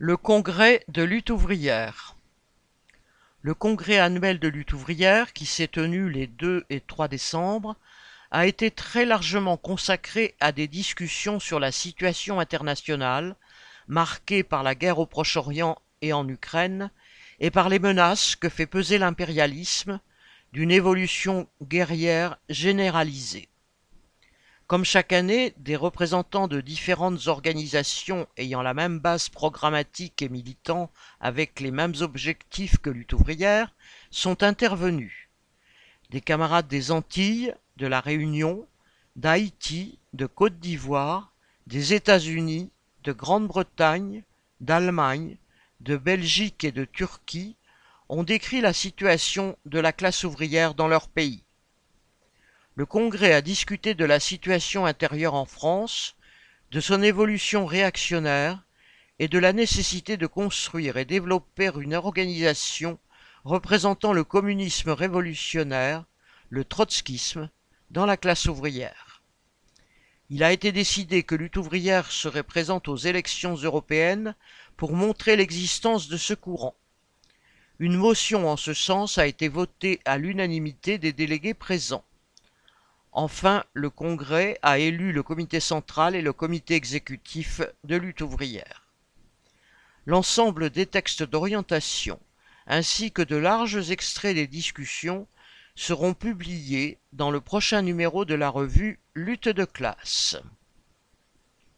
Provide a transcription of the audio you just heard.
Le congrès de lutte ouvrière. Le congrès annuel de lutte ouvrière, qui s'est tenu les 2 et 3 décembre, a été très largement consacré à des discussions sur la situation internationale, marquée par la guerre au Proche-Orient et en Ukraine, et par les menaces que fait peser l'impérialisme d'une évolution guerrière généralisée. Comme chaque année, des représentants de différentes organisations ayant la même base programmatique et militant avec les mêmes objectifs que lutte ouvrière sont intervenus. Des camarades des Antilles, de la Réunion, d'Haïti, de Côte d'Ivoire, des États-Unis, de Grande-Bretagne, d'Allemagne, de Belgique et de Turquie ont décrit la situation de la classe ouvrière dans leur pays. Le Congrès a discuté de la situation intérieure en France, de son évolution réactionnaire et de la nécessité de construire et développer une organisation représentant le communisme révolutionnaire, le trotskisme, dans la classe ouvrière. Il a été décidé que lutte ouvrière serait présente aux élections européennes pour montrer l'existence de ce courant. Une motion en ce sens a été votée à l'unanimité des délégués présents. Enfin, le Congrès a élu le comité central et le comité exécutif de lutte ouvrière. L'ensemble des textes d'orientation, ainsi que de larges extraits des discussions, seront publiés dans le prochain numéro de la revue Lutte de classe.